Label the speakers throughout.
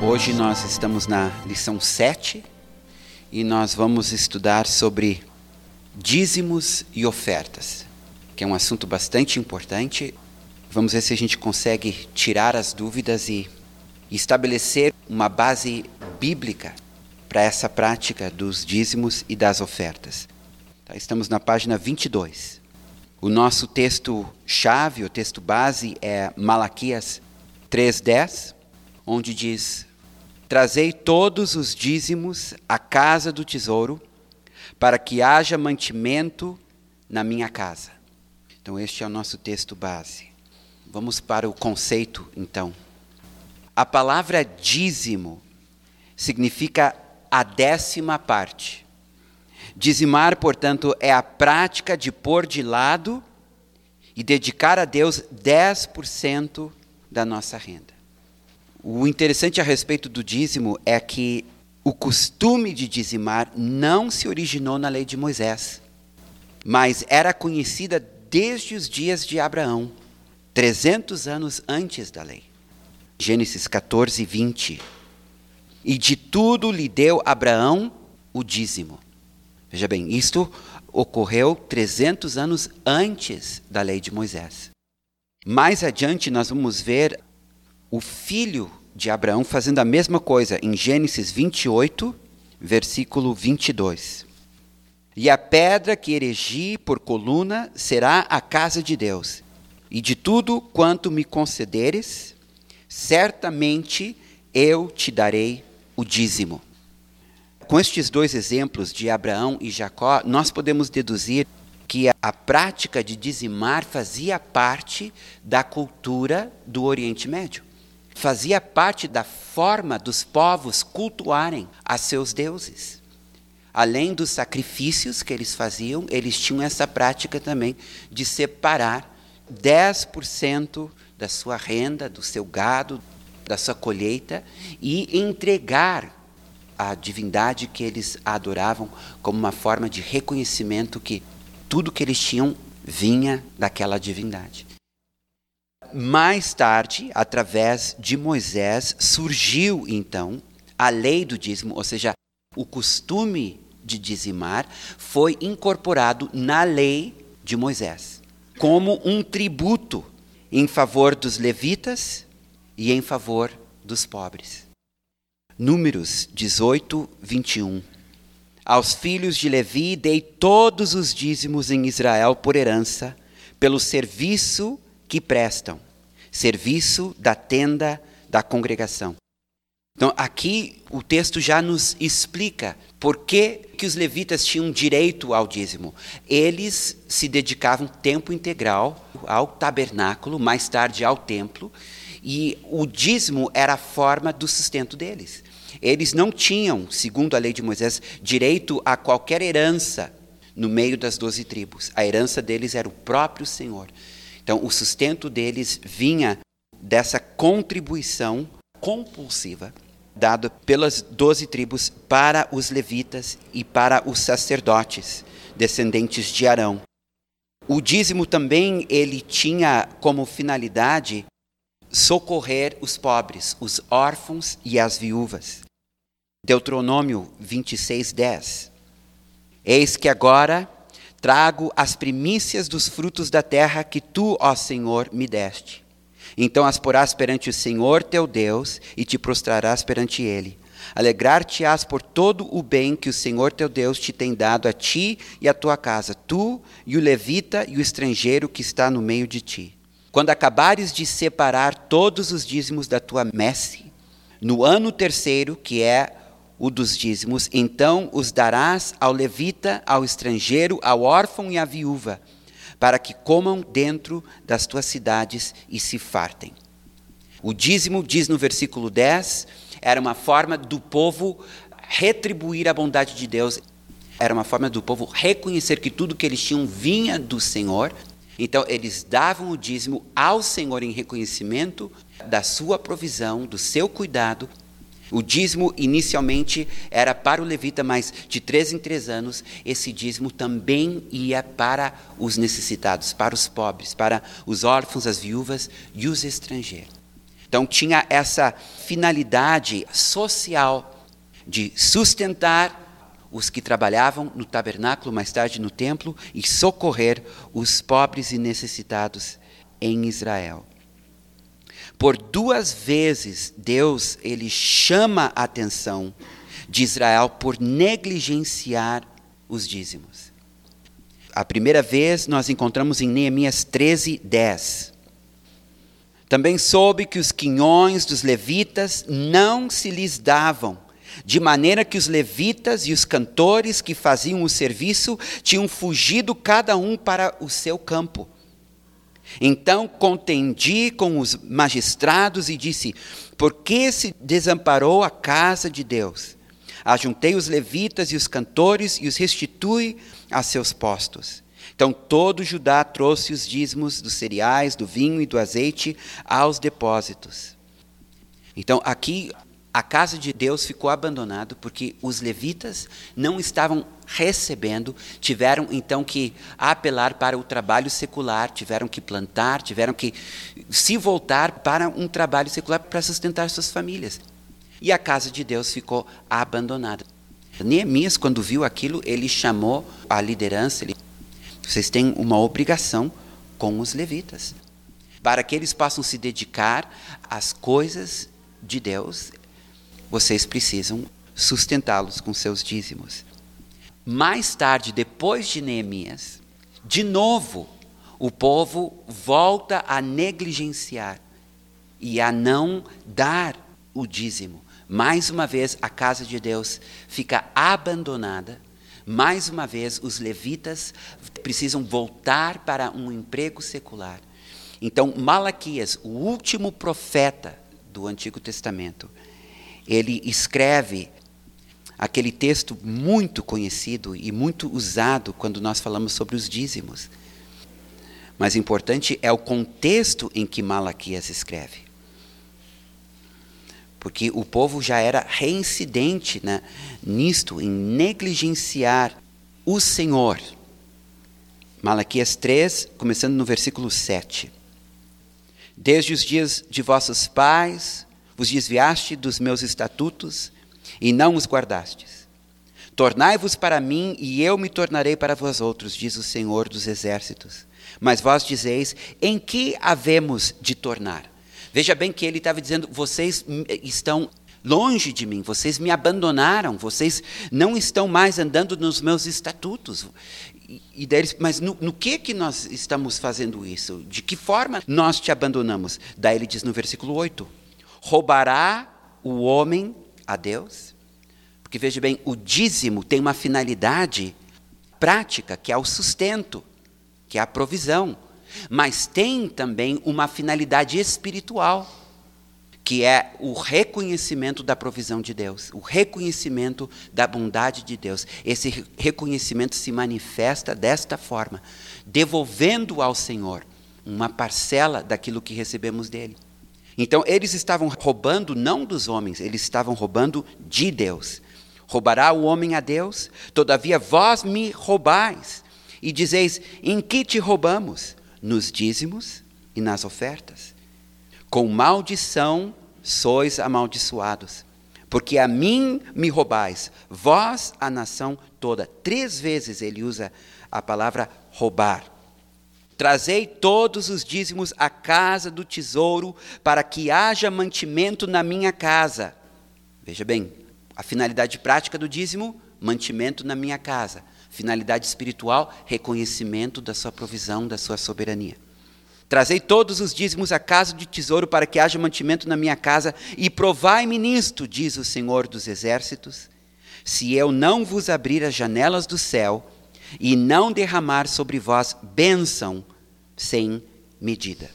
Speaker 1: Hoje nós estamos na lição 7 e nós vamos estudar sobre dízimos e ofertas, que é um assunto bastante importante. Vamos ver se a gente consegue tirar as dúvidas e estabelecer uma base bíblica para essa prática dos dízimos e das ofertas. Tá, estamos na página 22. O nosso texto-chave, o texto base é Malaquias 3,10, onde diz: Trazei todos os dízimos à casa do tesouro, para que haja mantimento na minha casa. Então, este é o nosso texto base. Vamos para o conceito, então. A palavra dízimo significa a décima parte. Dizimar, portanto, é a prática de pôr de lado e dedicar a Deus 10% da nossa renda. O interessante a respeito do dízimo é que o costume de dizimar não se originou na lei de Moisés, mas era conhecida desde os dias de Abraão, 300 anos antes da lei. Gênesis 14, 20. E de tudo lhe deu Abraão o dízimo. Veja bem, isto ocorreu 300 anos antes da lei de Moisés. Mais adiante nós vamos ver o filho de Abraão fazendo a mesma coisa em Gênesis 28, versículo 22. E a pedra que erigi por coluna será a casa de Deus, e de tudo quanto me concederes, certamente eu te darei o dízimo. Com estes dois exemplos de Abraão e Jacó, nós podemos deduzir que a prática de dizimar fazia parte da cultura do Oriente Médio. Fazia parte da forma dos povos cultuarem a seus deuses. Além dos sacrifícios que eles faziam, eles tinham essa prática também de separar 10% da sua renda, do seu gado, da sua colheita e entregar a divindade que eles adoravam como uma forma de reconhecimento que tudo que eles tinham vinha daquela divindade. Mais tarde, através de Moisés, surgiu então a lei do dízimo, ou seja, o costume de dizimar foi incorporado na lei de Moisés, como um tributo em favor dos levitas e em favor dos pobres. Números 18, 21. Aos filhos de Levi dei todos os dízimos em Israel por herança, pelo serviço que prestam, serviço da tenda da congregação. Então, aqui o texto já nos explica por que, que os levitas tinham direito ao dízimo. Eles se dedicavam tempo integral ao tabernáculo, mais tarde ao templo, e o dízimo era a forma do sustento deles. Eles não tinham, segundo a lei de Moisés, direito a qualquer herança no meio das doze tribos. A herança deles era o próprio Senhor. Então, o sustento deles vinha dessa contribuição compulsiva dada pelas doze tribos para os levitas e para os sacerdotes, descendentes de Arão. O dízimo também ele tinha como finalidade socorrer os pobres, os órfãos e as viúvas. Deuteronômio 26, 10. Eis que agora trago as primícias dos frutos da terra que tu, ó Senhor, me deste. Então as porás perante o Senhor teu Deus e te prostrarás perante ele. Alegrar-te-ás por todo o bem que o Senhor teu Deus te tem dado a ti e a tua casa, tu e o levita e o estrangeiro que está no meio de ti. Quando acabares de separar todos os dízimos da tua messe, no ano terceiro, que é o dos dízimos, então os darás ao levita, ao estrangeiro, ao órfão e à viúva, para que comam dentro das tuas cidades e se fartem. O dízimo, diz no versículo 10, era uma forma do povo retribuir a bondade de Deus. era uma forma do povo reconhecer que tudo que eles tinham vinha do Senhor. Então, eles davam o dízimo ao Senhor em reconhecimento da sua provisão, do seu cuidado. O dízimo inicialmente era para o levita, mas de três em três anos, esse dízimo também ia para os necessitados, para os pobres, para os órfãos, as viúvas e os estrangeiros. Então, tinha essa finalidade social de sustentar os que trabalhavam no tabernáculo, mais tarde no templo, e socorrer os pobres e necessitados em Israel. Por duas vezes Deus ele chama a atenção de Israel por negligenciar os dízimos. A primeira vez nós encontramos em Neemias 13, 10. Também soube que os quinhões dos levitas não se lhes davam, de maneira que os levitas e os cantores que faziam o serviço tinham fugido cada um para o seu campo. Então contendi com os magistrados e disse: Por que se desamparou a casa de Deus? Ajuntei os levitas e os cantores e os restitui a seus postos. Então todo Judá trouxe os dízimos dos cereais, do vinho e do azeite aos depósitos. Então aqui a casa de Deus ficou abandonada porque os levitas não estavam recebendo, tiveram então que apelar para o trabalho secular, tiveram que plantar, tiveram que se voltar para um trabalho secular para sustentar suas famílias. E a casa de Deus ficou abandonada. Neemias, quando viu aquilo, ele chamou a liderança, ele, vocês têm uma obrigação com os levitas, para que eles possam se dedicar às coisas de Deus, vocês precisam sustentá-los com seus dízimos. Mais tarde, depois de Neemias, de novo, o povo volta a negligenciar e a não dar o dízimo. Mais uma vez, a casa de Deus fica abandonada. Mais uma vez, os levitas precisam voltar para um emprego secular. Então, Malaquias, o último profeta do Antigo Testamento, ele escreve aquele texto muito conhecido e muito usado quando nós falamos sobre os dízimos. Mas importante é o contexto em que Malaquias escreve. Porque o povo já era reincidente né, nisto, em negligenciar o Senhor. Malaquias 3, começando no versículo 7. Desde os dias de vossos pais, vos desviaste dos meus estatutos e não os guardastes. Tornai-vos para mim e eu me tornarei para vós outros, diz o Senhor dos exércitos. Mas vós dizeis: em que havemos de tornar? Veja bem que ele estava dizendo: vocês estão longe de mim, vocês me abandonaram, vocês não estão mais andando nos meus estatutos. E daí mas no, no, que que nós estamos fazendo isso? De que forma nós te abandonamos? Daí ele diz no versículo 8: Roubará o homem a Deus? Porque veja bem, o dízimo tem uma finalidade prática, que é o sustento, que é a provisão, mas tem também uma finalidade espiritual, que é o reconhecimento da provisão de Deus, o reconhecimento da bondade de Deus. Esse reconhecimento se manifesta desta forma, devolvendo ao Senhor uma parcela daquilo que recebemos dele. Então, eles estavam roubando não dos homens, eles estavam roubando de Deus. Roubará o homem a Deus? Todavia vós me roubais. E dizeis: Em que te roubamos? Nos dízimos e nas ofertas. Com maldição sois amaldiçoados. Porque a mim me roubais, vós, a nação toda. Três vezes ele usa a palavra roubar. Trazei todos os dízimos à casa do tesouro, para que haja mantimento na minha casa. Veja bem, a finalidade prática do dízimo, mantimento na minha casa. Finalidade espiritual, reconhecimento da sua provisão, da sua soberania. Trazei todos os dízimos à casa de tesouro para que haja mantimento na minha casa, e provai-me nisto, diz o Senhor dos Exércitos, se eu não vos abrir as janelas do céu e não derramar sobre vós bênção sem medida.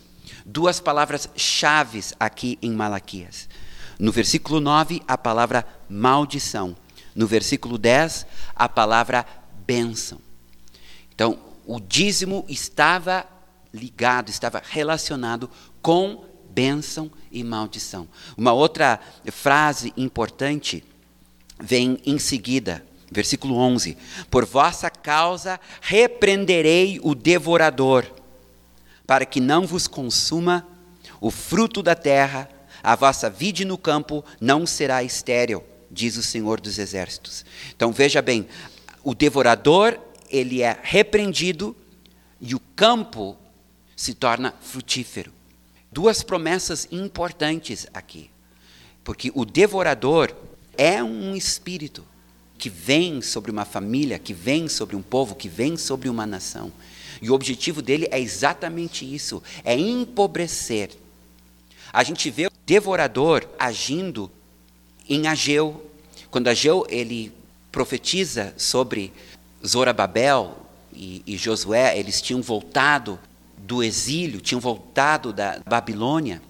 Speaker 1: Duas palavras chaves aqui em Malaquias. No versículo 9, a palavra maldição. no versículo 10, a palavra bênção. Então, o dízimo estava ligado, estava relacionado com bênção e maldição. Uma outra frase importante vem em seguida, versículo 11: Por vossa causa repreenderei o devorador, para que não vos consuma o fruto da terra, a vossa vide no campo não será estéril, diz o Senhor dos Exércitos. Então veja bem, o devorador ele é repreendido e o campo se torna frutífero. Duas promessas importantes aqui. Porque o devorador é um espírito que vem sobre uma família, que vem sobre um povo, que vem sobre uma nação. E o objetivo dele é exatamente isso: é empobrecer. A gente vê o devorador agindo em Ageu. Quando Ageu ele profetiza sobre Zorababel e, e Josué, eles tinham voltado do exílio, tinham voltado da Babilônia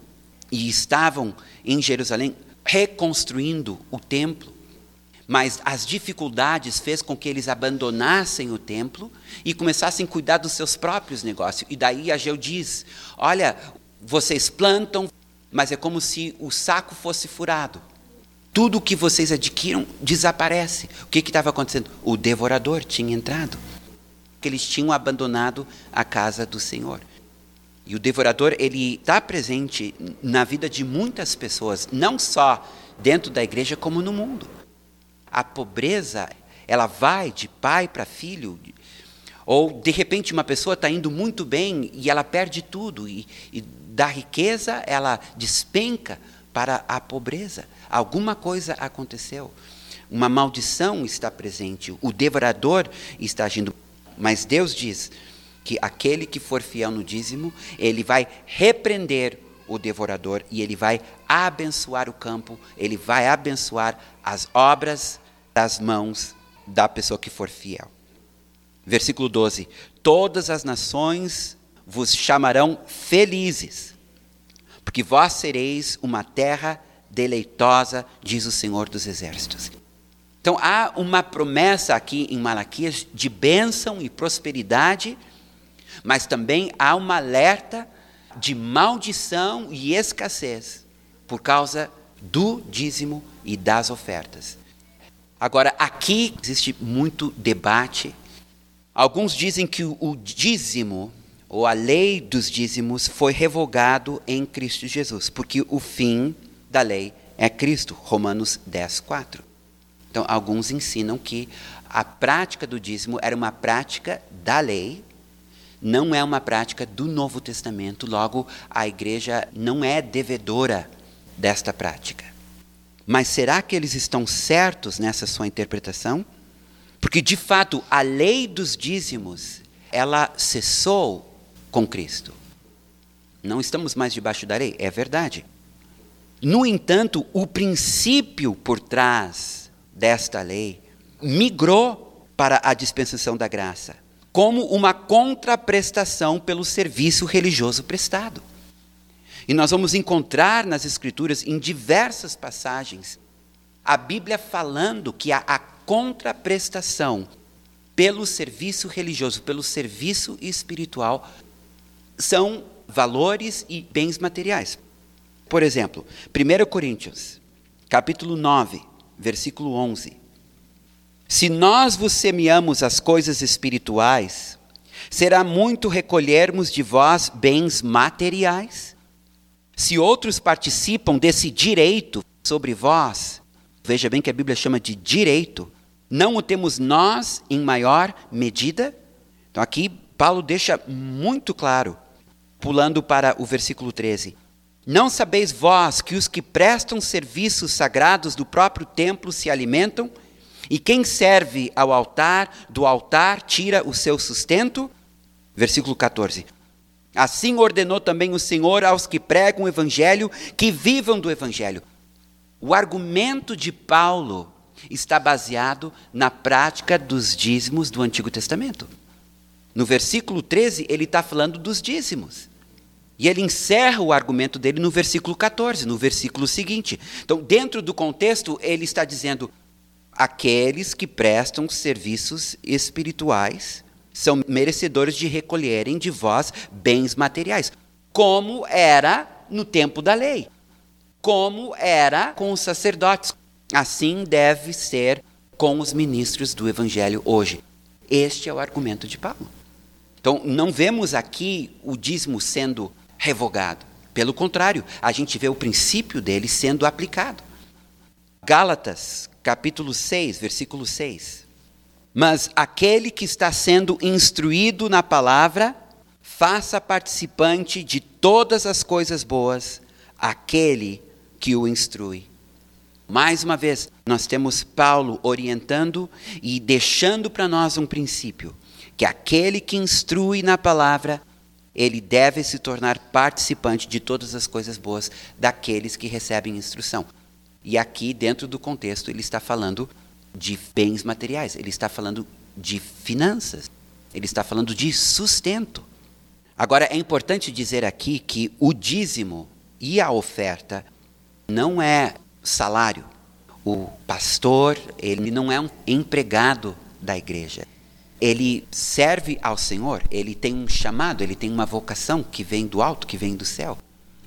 Speaker 1: e estavam em Jerusalém reconstruindo o templo. Mas as dificuldades fez com que eles abandonassem o templo e começassem a cuidar dos seus próprios negócios. E daí Ageu diz: Olha, vocês plantam, mas é como se o saco fosse furado. Tudo o que vocês adquiram desaparece. O que estava acontecendo? O devorador tinha entrado eles tinham abandonado a casa do Senhor. E o devorador, ele está presente na vida de muitas pessoas, não só dentro da igreja, como no mundo. A pobreza, ela vai de pai para filho, ou de repente uma pessoa está indo muito bem e ela perde tudo, e, e da riqueza ela despenca para a pobreza. Alguma coisa aconteceu. Uma maldição está presente, o devorador está agindo. Mas Deus diz que aquele que for fiel no dízimo, ele vai repreender o devorador e ele vai abençoar o campo, ele vai abençoar as obras das mãos da pessoa que for fiel. Versículo 12: Todas as nações vos chamarão felizes, porque vós sereis uma terra deleitosa, diz o Senhor dos Exércitos. Então há uma promessa aqui em Malaquias de bênção e prosperidade, mas também há uma alerta de maldição e escassez por causa do dízimo e das ofertas. Agora, aqui existe muito debate. Alguns dizem que o dízimo, ou a lei dos dízimos, foi revogado em Cristo Jesus, porque o fim da lei é Cristo. Romanos 10, 4. Então, alguns ensinam que a prática do dízimo era uma prática da lei, não é uma prática do Novo Testamento, logo, a igreja não é devedora desta prática. Mas será que eles estão certos nessa sua interpretação? Porque, de fato, a lei dos dízimos, ela cessou com Cristo. Não estamos mais debaixo da lei, é verdade. No entanto, o princípio por trás desta lei migrou para a dispensação da graça, como uma contraprestação pelo serviço religioso prestado. E nós vamos encontrar nas Escrituras, em diversas passagens, a Bíblia falando que há a contraprestação pelo serviço religioso, pelo serviço espiritual, são valores e bens materiais. Por exemplo, 1 Coríntios, capítulo 9, versículo 11. Se nós vos semeamos as coisas espirituais, será muito recolhermos de vós bens materiais? Se outros participam desse direito sobre vós, veja bem que a Bíblia chama de direito, não o temos nós em maior medida? Então aqui Paulo deixa muito claro, pulando para o versículo 13. Não sabeis vós que os que prestam serviços sagrados do próprio templo se alimentam? E quem serve ao altar, do altar tira o seu sustento? Versículo 14. Assim ordenou também o Senhor aos que pregam o evangelho que vivam do evangelho. O argumento de Paulo está baseado na prática dos dízimos do Antigo Testamento. No versículo 13, ele está falando dos dízimos. E ele encerra o argumento dele no versículo 14, no versículo seguinte. Então, dentro do contexto, ele está dizendo: aqueles que prestam serviços espirituais são merecedores de recolherem de vós bens materiais, como era no tempo da lei, como era com os sacerdotes. Assim deve ser com os ministros do evangelho hoje. Este é o argumento de Paulo. Então, não vemos aqui o dízimo sendo revogado. Pelo contrário, a gente vê o princípio dele sendo aplicado. Gálatas, capítulo 6, versículo 6. Mas aquele que está sendo instruído na palavra, faça participante de todas as coisas boas aquele que o instrui. Mais uma vez, nós temos Paulo orientando e deixando para nós um princípio: que aquele que instrui na palavra, ele deve se tornar participante de todas as coisas boas daqueles que recebem instrução. E aqui, dentro do contexto, ele está falando de bens materiais, ele está falando de finanças, ele está falando de sustento. Agora, é importante dizer aqui que o dízimo e a oferta não é salário. O pastor, ele não é um empregado da igreja. Ele serve ao Senhor, ele tem um chamado, ele tem uma vocação que vem do alto, que vem do céu.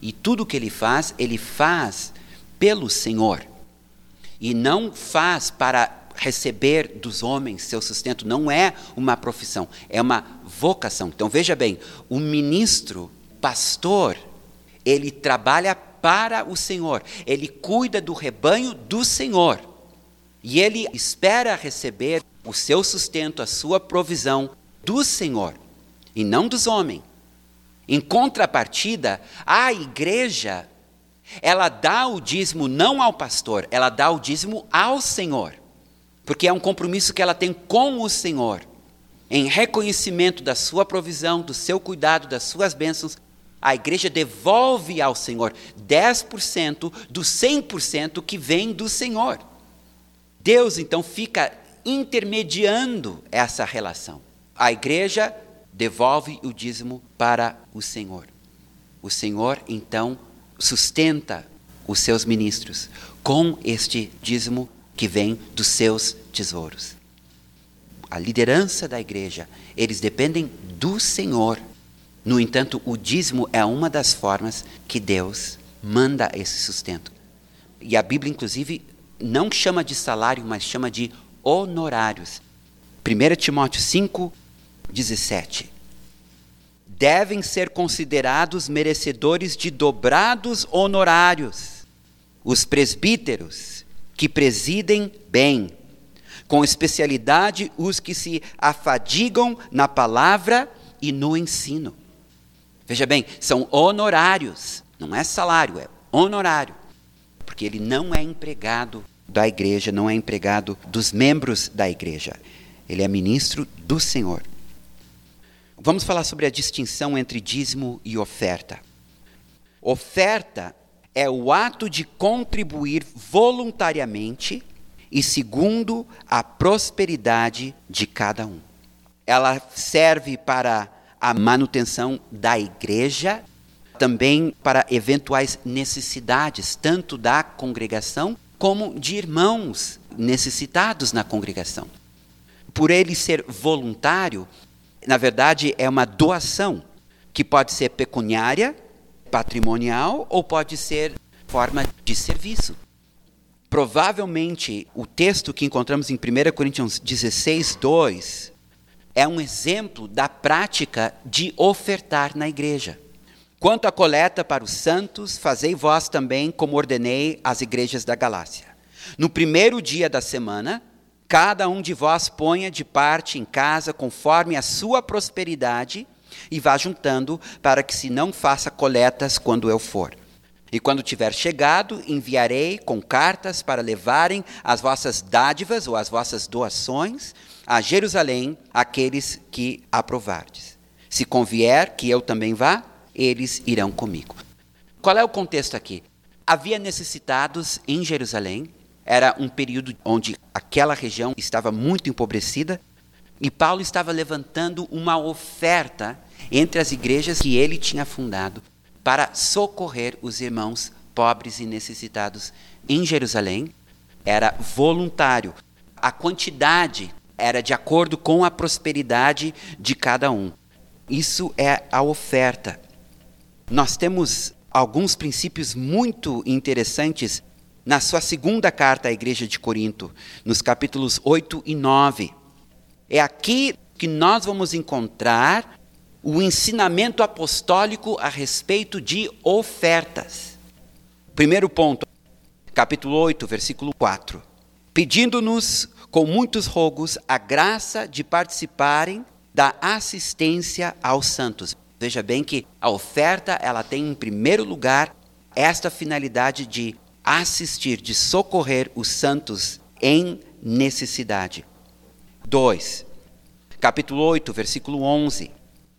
Speaker 1: E tudo que ele faz, ele faz pelo Senhor. E não faz para receber dos homens seu sustento, não é uma profissão, é uma vocação. Então veja bem, o ministro, pastor, ele trabalha para o Senhor, ele cuida do rebanho do Senhor. E ele espera receber o seu sustento, a sua provisão do Senhor e não dos homens. Em contrapartida, a igreja, ela dá o dízimo não ao pastor, ela dá o dízimo ao Senhor. Porque é um compromisso que ela tem com o Senhor, em reconhecimento da sua provisão, do seu cuidado, das suas bênçãos, a igreja devolve ao Senhor 10% do 100% que vem do Senhor. Deus então fica intermediando essa relação. A igreja devolve o dízimo para o Senhor. O Senhor então sustenta os seus ministros com este dízimo que vem dos seus tesouros. A liderança da igreja, eles dependem do Senhor no entanto, o dízimo é uma das formas que Deus manda esse sustento. E a Bíblia, inclusive, não chama de salário, mas chama de honorários. 1 Timóteo 5, 17. Devem ser considerados merecedores de dobrados honorários os presbíteros que presidem bem, com especialidade os que se afadigam na palavra e no ensino. Veja bem, são honorários, não é salário, é honorário. Porque ele não é empregado da igreja, não é empregado dos membros da igreja. Ele é ministro do Senhor. Vamos falar sobre a distinção entre dízimo e oferta. Oferta é o ato de contribuir voluntariamente e segundo a prosperidade de cada um. Ela serve para a manutenção da igreja, também para eventuais necessidades, tanto da congregação como de irmãos necessitados na congregação. Por ele ser voluntário, na verdade é uma doação, que pode ser pecuniária, patrimonial ou pode ser forma de serviço. Provavelmente o texto que encontramos em 1 Coríntios 16, 2 é um exemplo da prática de ofertar na igreja. Quanto à coleta para os santos, fazei vós também como ordenei às igrejas da Galácia. No primeiro dia da semana, cada um de vós ponha de parte em casa conforme a sua prosperidade e vá juntando, para que se não faça coletas quando eu for. E quando tiver chegado, enviarei com cartas para levarem as vossas dádivas ou as vossas doações a Jerusalém aqueles que aprovardes. Se convier que eu também vá, eles irão comigo. Qual é o contexto aqui? Havia necessitados em Jerusalém, era um período onde aquela região estava muito empobrecida, e Paulo estava levantando uma oferta entre as igrejas que ele tinha fundado para socorrer os irmãos pobres e necessitados em Jerusalém. Era voluntário, a quantidade era de acordo com a prosperidade de cada um. Isso é a oferta. Nós temos alguns princípios muito interessantes na sua segunda carta à igreja de Corinto, nos capítulos 8 e 9. É aqui que nós vamos encontrar o ensinamento apostólico a respeito de ofertas. Primeiro ponto, capítulo 8, versículo 4. Pedindo-nos com muitos rogos a graça de participarem da assistência aos santos. Veja bem que a oferta, ela tem em primeiro lugar esta finalidade de assistir, de socorrer os santos em necessidade. 2. Capítulo 8, versículo 11.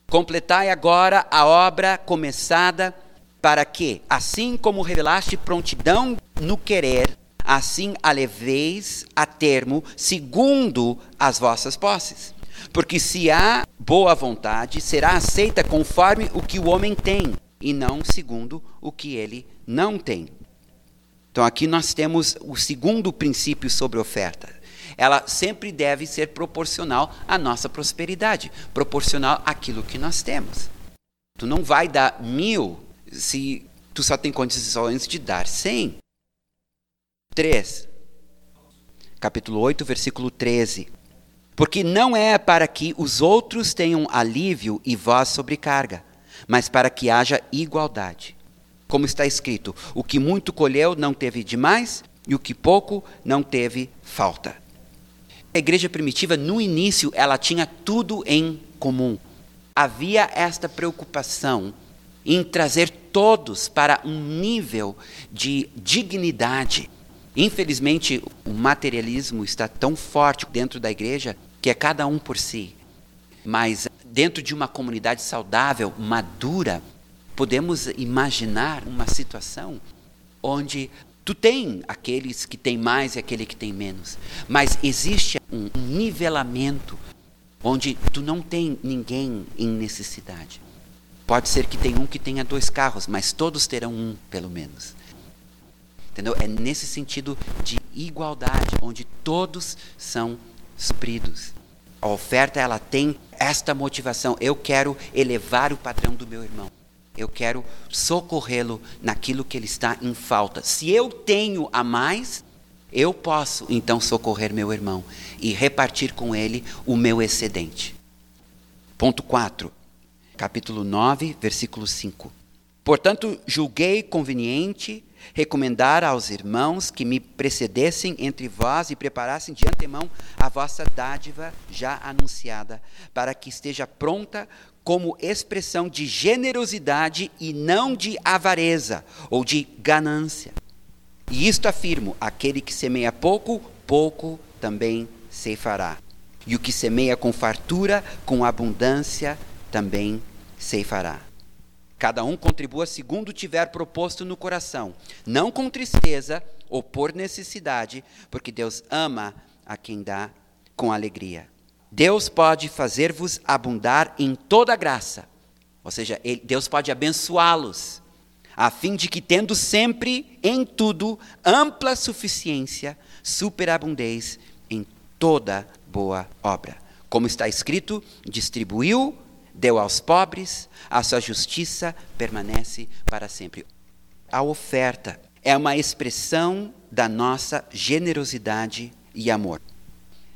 Speaker 1: Completai agora a obra começada, para que, assim como revelaste prontidão no querer, assim a leveis a termo, segundo as vossas posses. Porque se há boa vontade, será aceita conforme o que o homem tem, e não segundo o que ele não tem. Então aqui nós temos o segundo princípio sobre oferta. Ela sempre deve ser proporcional à nossa prosperidade, proporcional àquilo que nós temos. Tu não vai dar mil se tu só tem condições de dar cem. 3. Capítulo 8, versículo 13. Porque não é para que os outros tenham alívio e vós sobrecarga, mas para que haja igualdade. Como está escrito: o que muito colheu não teve demais, e o que pouco não teve falta. A igreja primitiva, no início, ela tinha tudo em comum. Havia esta preocupação em trazer todos para um nível de dignidade. Infelizmente, o materialismo está tão forte dentro da igreja que é cada um por si. Mas dentro de uma comunidade saudável, madura, podemos imaginar uma situação onde tu tem aqueles que têm mais e aquele que tem menos, mas existe um nivelamento onde tu não tem ninguém em necessidade. Pode ser que tenha um que tenha dois carros, mas todos terão um, pelo menos. Entendeu? É nesse sentido de igualdade, onde todos são supridos. A oferta ela tem esta motivação. Eu quero elevar o padrão do meu irmão. Eu quero socorrê-lo naquilo que ele está em falta. Se eu tenho a mais, eu posso então socorrer meu irmão e repartir com ele o meu excedente. Ponto 4, capítulo 9, versículo 5. Portanto, julguei conveniente recomendar aos irmãos que me precedessem entre vós e preparassem de antemão a vossa dádiva já anunciada, para que esteja pronta como expressão de generosidade e não de avareza ou de ganância. E isto afirmo: aquele que semeia pouco, pouco também ceifará. E o que semeia com fartura, com abundância, também ceifará. Cada um contribua segundo tiver proposto no coração, não com tristeza ou por necessidade, porque Deus ama a quem dá com alegria. Deus pode fazer-vos abundar em toda graça, ou seja, Deus pode abençoá-los, a fim de que, tendo sempre em tudo ampla suficiência, superabundez em toda boa obra. Como está escrito, distribuiu deu aos pobres, a sua justiça permanece para sempre. A oferta é uma expressão da nossa generosidade e amor.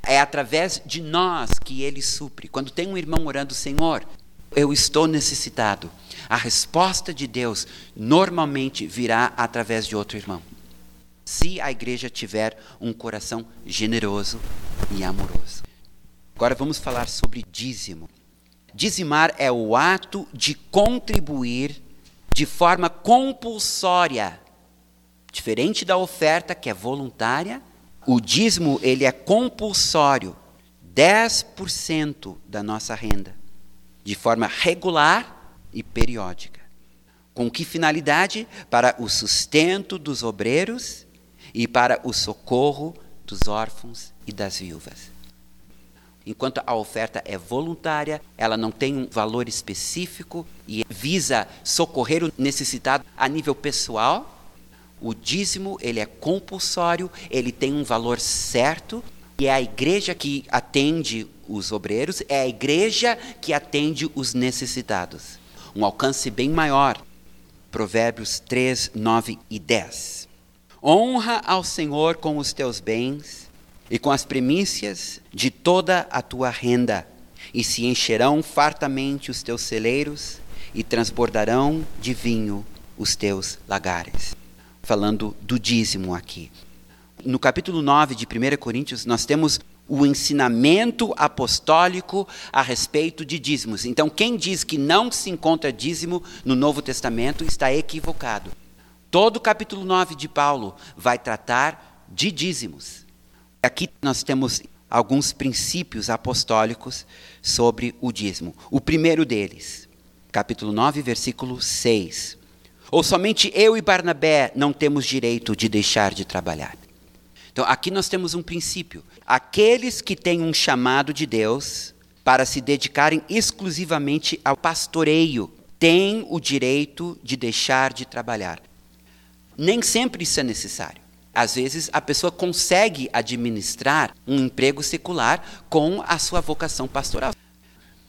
Speaker 1: É através de nós que ele supre. Quando tem um irmão orando, Senhor, eu estou necessitado. A resposta de Deus normalmente virá através de outro irmão. Se a igreja tiver um coração generoso e amoroso. Agora vamos falar sobre dízimo. Dizimar é o ato de contribuir de forma compulsória. Diferente da oferta, que é voluntária, o dízimo ele é compulsório. 10% da nossa renda, de forma regular e periódica. Com que finalidade? Para o sustento dos obreiros e para o socorro dos órfãos e das viúvas. Enquanto a oferta é voluntária, ela não tem um valor específico e visa socorrer o necessitado a nível pessoal. O dízimo, ele é compulsório, ele tem um valor certo E é a igreja que atende os obreiros, é a igreja que atende os necessitados. Um alcance bem maior. Provérbios 3, 9 e 10. Honra ao Senhor com os teus bens e com as primícias de toda a tua renda, e se encherão fartamente os teus celeiros e transbordarão de vinho os teus lagares. Falando do dízimo aqui. No capítulo 9 de 1 Coríntios, nós temos o ensinamento apostólico a respeito de dízimos. Então, quem diz que não se encontra dízimo no Novo Testamento está equivocado. Todo o capítulo 9 de Paulo vai tratar de dízimos. Aqui nós temos alguns princípios apostólicos sobre o dízimo. O primeiro deles, capítulo 9, versículo 6. Ou somente eu e Barnabé não temos direito de deixar de trabalhar. Então, aqui nós temos um princípio. Aqueles que têm um chamado de Deus para se dedicarem exclusivamente ao pastoreio têm o direito de deixar de trabalhar. Nem sempre isso é necessário. Às vezes a pessoa consegue administrar um emprego secular com a sua vocação pastoral.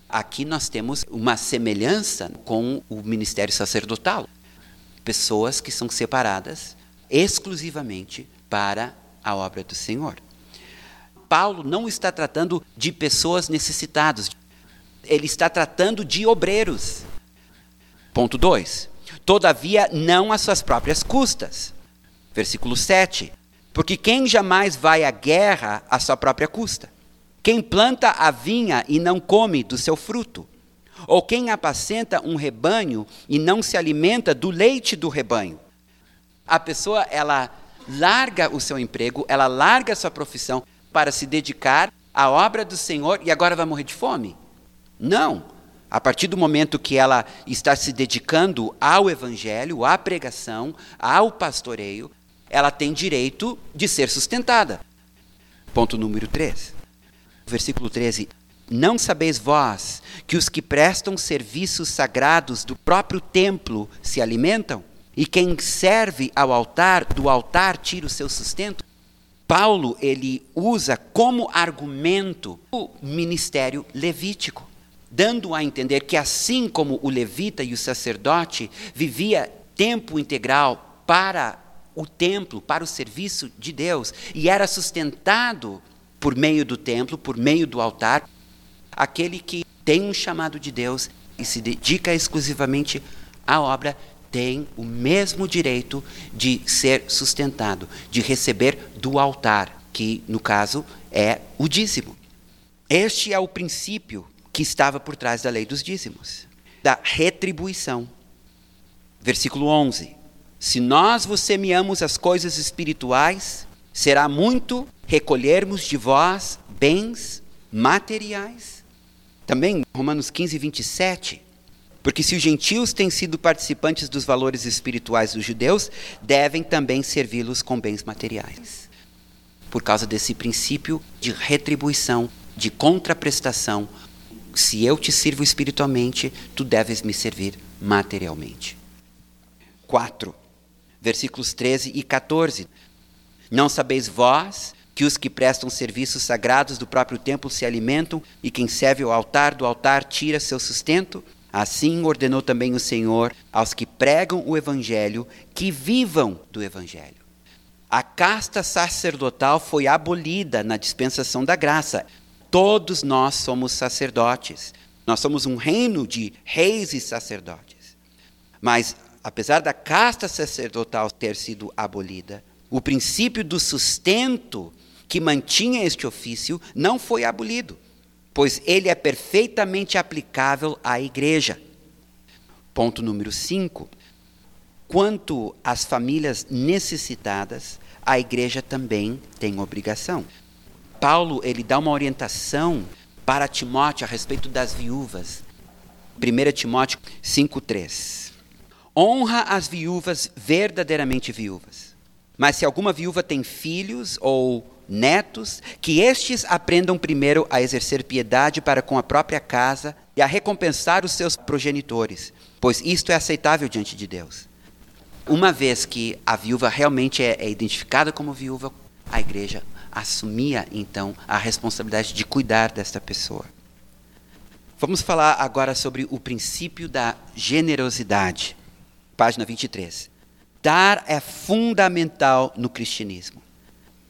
Speaker 1: Aqui nós temos uma semelhança com o ministério sacerdotal. Pessoas que são separadas exclusivamente para a obra do Senhor. Paulo não está tratando de pessoas necessitadas, ele está tratando de obreiros. Ponto 2. Todavia, não às suas próprias custas. Versículo 7. Porque quem jamais vai à guerra à sua própria custa? Quem planta a vinha e não come do seu fruto? Ou quem apacenta um rebanho e não se alimenta do leite do rebanho? A pessoa, ela larga o seu emprego, ela larga a sua profissão para se dedicar à obra do Senhor e agora vai morrer de fome? Não. A partir do momento que ela está se dedicando ao evangelho, à pregação, ao pastoreio, ela tem direito de ser sustentada. Ponto número 3. Versículo 13. Não sabeis vós que os que prestam serviços sagrados do próprio templo se alimentam? E quem serve ao altar, do altar tira o seu sustento. Paulo ele usa como argumento o ministério levítico, dando a entender que assim como o levita e o sacerdote vivia tempo integral para o templo, para o serviço de Deus, e era sustentado por meio do templo, por meio do altar, aquele que tem um chamado de Deus e se dedica exclusivamente à obra tem o mesmo direito de ser sustentado, de receber do altar, que no caso é o dízimo. Este é o princípio que estava por trás da lei dos dízimos, da retribuição. Versículo 11: Se nós vos semeamos as coisas espirituais, será muito recolhermos de vós bens materiais. Também, Romanos 15, 27. Porque se os gentios têm sido participantes dos valores espirituais dos judeus, devem também servi-los com bens materiais. Por causa desse princípio de retribuição, de contraprestação, se eu te sirvo espiritualmente, tu deves me servir materialmente. 4. Versículos 13 e 14. Não sabeis vós que os que prestam serviços sagrados do próprio templo se alimentam, e quem serve ao altar do altar tira seu sustento? Assim ordenou também o Senhor aos que pregam o Evangelho que vivam do Evangelho. A casta sacerdotal foi abolida na dispensação da graça. Todos nós somos sacerdotes. Nós somos um reino de reis e sacerdotes. Mas, apesar da casta sacerdotal ter sido abolida, o princípio do sustento que mantinha este ofício não foi abolido pois ele é perfeitamente aplicável à igreja. Ponto número 5. Quanto às famílias necessitadas, a igreja também tem obrigação. Paulo ele dá uma orientação para Timóteo a respeito das viúvas. 1 Timóteo 5:3. Honra as viúvas verdadeiramente viúvas. Mas se alguma viúva tem filhos ou netos, que estes aprendam primeiro a exercer piedade para com a própria casa e a recompensar os seus progenitores, pois isto é aceitável diante de Deus. Uma vez que a viúva realmente é, é identificada como viúva, a igreja assumia então a responsabilidade de cuidar desta pessoa. Vamos falar agora sobre o princípio da generosidade. Página 23. Dar é fundamental no cristianismo.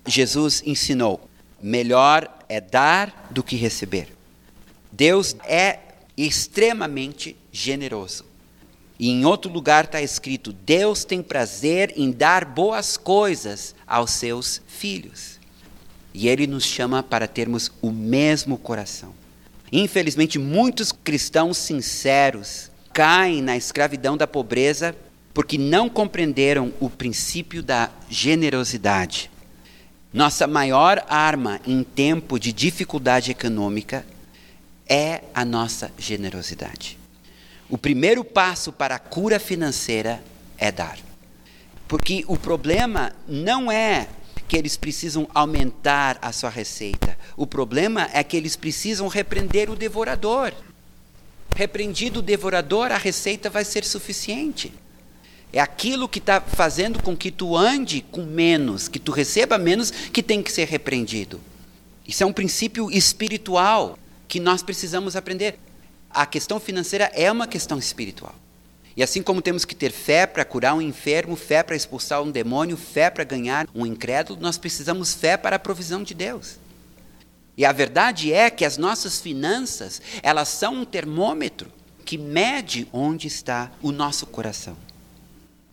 Speaker 1: Jesus ensinou: melhor é dar do que receber. Deus é extremamente generoso. E em outro lugar está escrito: Deus tem prazer em dar boas coisas aos seus filhos. E Ele nos chama para termos o mesmo coração. Infelizmente, muitos cristãos sinceros caem na escravidão da pobreza porque não compreenderam o princípio da generosidade. Nossa maior arma em tempo de dificuldade econômica é a nossa generosidade. O primeiro passo para a cura financeira é dar. Porque o problema não é que eles precisam aumentar a sua receita. O problema é que eles precisam repreender o devorador. Repreendido o devorador, a receita vai ser suficiente. É aquilo que está fazendo com que tu ande com menos, que tu receba menos, que tem que ser repreendido. Isso é um princípio espiritual que nós precisamos aprender. A questão financeira é uma questão espiritual. E assim como temos que ter fé para curar um enfermo, fé para expulsar um demônio, fé para ganhar um incrédulo, nós precisamos fé para a provisão de Deus. E a verdade é que as nossas finanças, elas são um termômetro que mede onde está o nosso coração.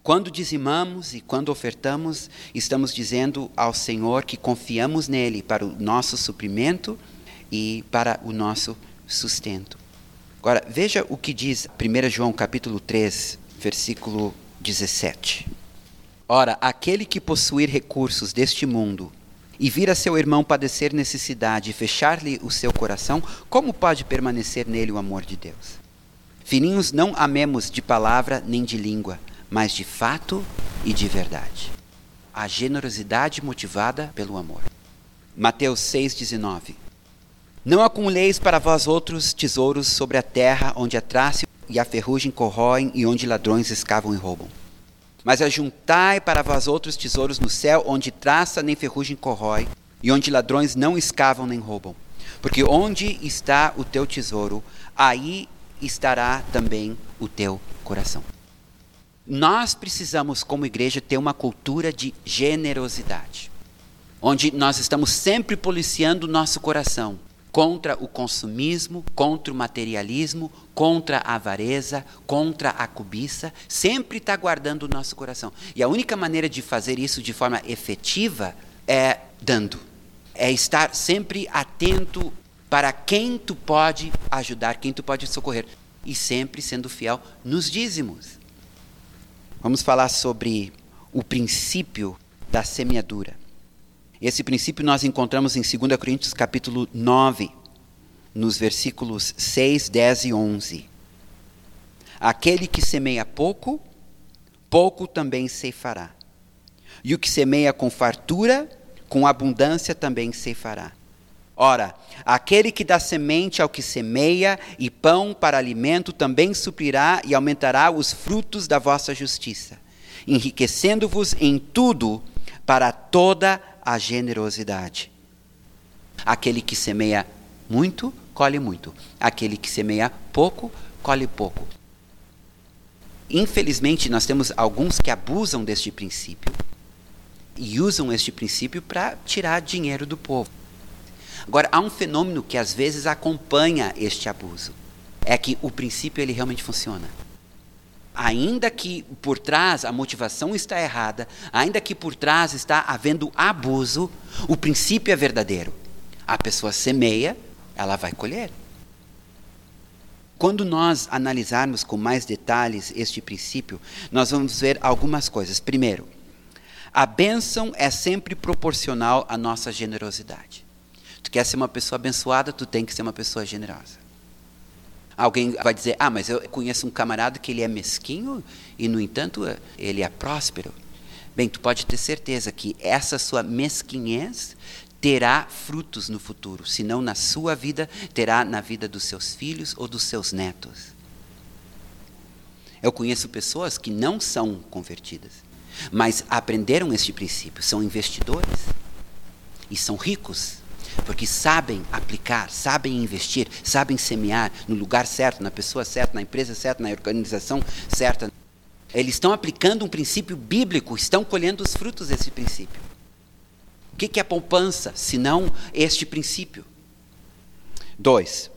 Speaker 1: Quando dizimamos e quando ofertamos, estamos dizendo ao Senhor que confiamos nele para o nosso suprimento e para o nosso sustento. Agora, veja o que diz 1 João capítulo 3, versículo 17. Ora, aquele que possuir recursos deste mundo e vir a seu irmão padecer necessidade e fechar-lhe o seu coração, como pode permanecer nele o amor de Deus? Filhinhos, não amemos de palavra nem de língua, mas de fato e de verdade. A generosidade motivada pelo amor. Mateus 6,19 Não acumuleis para vós outros tesouros sobre a terra, onde a traça e a ferrugem corroem e onde ladrões escavam e roubam. Mas ajuntai para vós outros tesouros no céu, onde traça nem ferrugem corrói, e onde ladrões não escavam nem roubam. Porque onde está o teu tesouro, aí estará também o teu coração. Nós precisamos, como igreja, ter uma cultura de generosidade, onde nós estamos sempre policiando o nosso coração contra o consumismo, contra o materialismo, contra a avareza, contra a cobiça, sempre está guardando o nosso coração. E a única maneira de fazer isso de forma efetiva é dando. É estar sempre atento para quem tu pode ajudar, quem tu pode socorrer. E sempre sendo fiel nos dízimos. Vamos falar sobre o princípio da semeadura. Esse princípio nós encontramos em 2 Coríntios capítulo 9, nos versículos 6, 10 e 11. Aquele que semeia pouco, pouco também ceifará. E o que semeia com fartura, com abundância também ceifará. Ora, aquele que dá semente ao que semeia e pão para alimento também suprirá e aumentará os frutos da vossa justiça, enriquecendo-vos em tudo para toda a generosidade. Aquele que semeia muito, colhe muito. Aquele que semeia pouco, colhe pouco. Infelizmente, nós temos alguns que abusam deste princípio e usam este princípio para tirar dinheiro do povo. Agora, há um fenômeno que às vezes acompanha este abuso. É que o princípio ele realmente funciona. Ainda que por trás a motivação está errada, ainda que por trás está havendo abuso, o princípio é verdadeiro. A pessoa semeia, ela vai colher. Quando nós analisarmos com mais detalhes este princípio, nós vamos ver algumas coisas. Primeiro, a bênção é sempre proporcional à nossa generosidade. Tu quer ser uma pessoa abençoada, tu tem que ser uma pessoa generosa. Alguém vai dizer: "Ah, mas eu conheço um camarada que ele é mesquinho e no entanto ele é próspero". Bem, tu pode ter certeza que essa sua mesquinhez terá frutos no futuro, se não na sua vida, terá na vida dos seus filhos ou dos seus netos. Eu conheço pessoas que não são convertidas, mas aprenderam este princípio, são investidores e são ricos porque sabem aplicar, sabem investir, sabem semear no lugar certo, na pessoa certa, na empresa certa, na organização certa. Eles estão aplicando um princípio bíblico, estão colhendo os frutos desse princípio. O que é poupança, se não este princípio? Dois,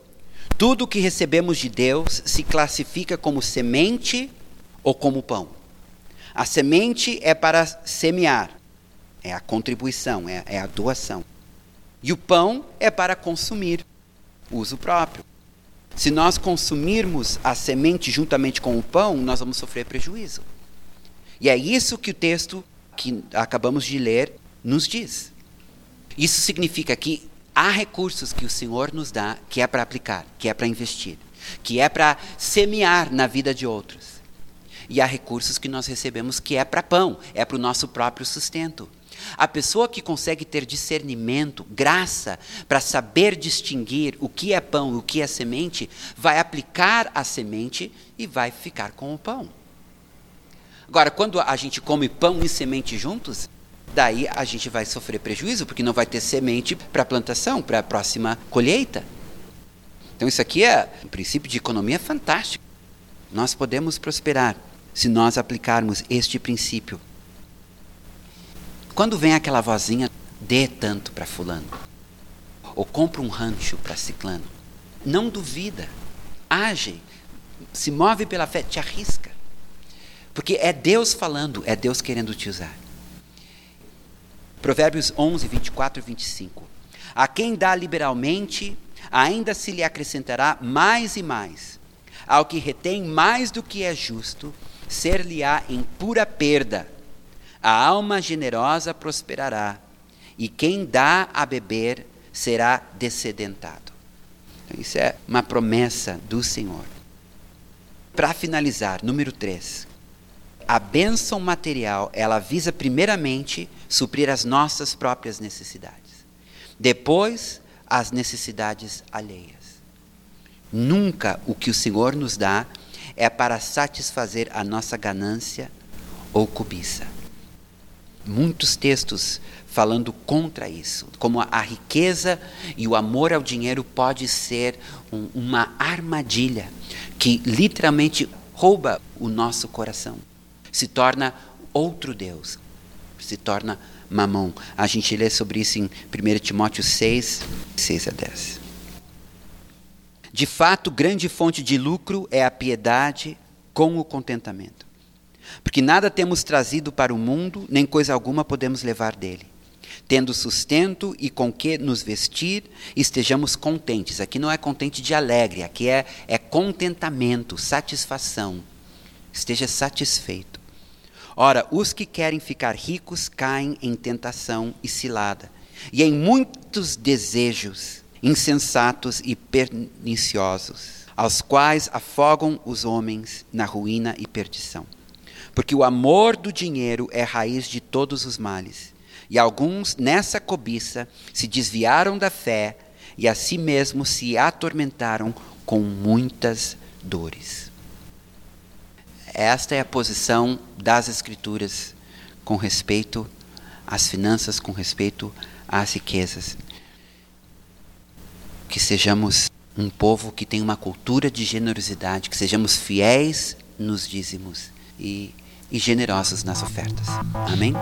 Speaker 1: tudo que recebemos de Deus se classifica como semente ou como pão. A semente é para semear, é a contribuição, é, é a doação. E o pão é para consumir, uso próprio. Se nós consumirmos a semente juntamente com o pão, nós vamos sofrer prejuízo. E é isso que o texto que acabamos de ler nos diz. Isso significa que há recursos que o Senhor nos dá que é para aplicar, que é para investir, que é para semear na vida de outros. E há recursos que nós recebemos que é para pão, é para o nosso próprio sustento. A pessoa que consegue ter discernimento, graça, para saber distinguir o que é pão e o que é semente, vai aplicar a semente e vai ficar com o pão. Agora, quando a gente come pão e semente juntos, daí a gente vai sofrer prejuízo, porque não vai ter semente para a plantação, para a próxima colheita. Então, isso aqui é um princípio de economia fantástico. Nós podemos prosperar se nós aplicarmos este princípio quando vem aquela vozinha, dê tanto para fulano. Ou compra um rancho para ciclano. Não duvida. Age. Se move pela fé, te arrisca. Porque é Deus falando, é Deus querendo te usar. Provérbios 11, 24 e 25. A quem dá liberalmente, ainda se lhe acrescentará mais e mais. Ao que retém mais do que é justo, ser-lhe-á em pura perda a alma generosa prosperará, e quem dá a beber será descedentado. Então, isso é uma promessa do Senhor. Para finalizar, número 3. A bênção material, ela visa primeiramente suprir as nossas próprias necessidades. Depois, as necessidades alheias. Nunca o que o Senhor nos dá é para satisfazer a nossa ganância ou cobiça muitos textos falando contra isso, como a, riqueza e o amor ao dinheiro pode ser um, uma armadilha que literalmente rouba o nosso coração, se torna outro Deus, se torna mamão. A gente lê sobre isso em 1 Timóteo 6, 6 a 10. De fato, grande fonte de lucro é a piedade com o contentamento. Porque nada temos trazido para o mundo, nem coisa alguma podemos levar dele. Tendo sustento e com que nos vestir, estejamos contentes. Aqui não é contente de alegre, aqui é, é contentamento, satisfação. Esteja satisfeito. Ora, os que querem ficar ricos caem em tentação e cilada, e em muitos desejos insensatos e perniciosos, aos quais afogam os homens na ruína e perdição. Porque o amor do dinheiro é raiz de todos os males. E alguns, nessa cobiça, se desviaram da fé e a si mesmos se atormentaram com muitas dores. Esta é a posição das Escrituras com respeito às finanças, com respeito às riquezas. Que sejamos um povo que tem uma cultura de generosidade, que sejamos fiéis nos dízimos e e generosos nas ofertas. Amém?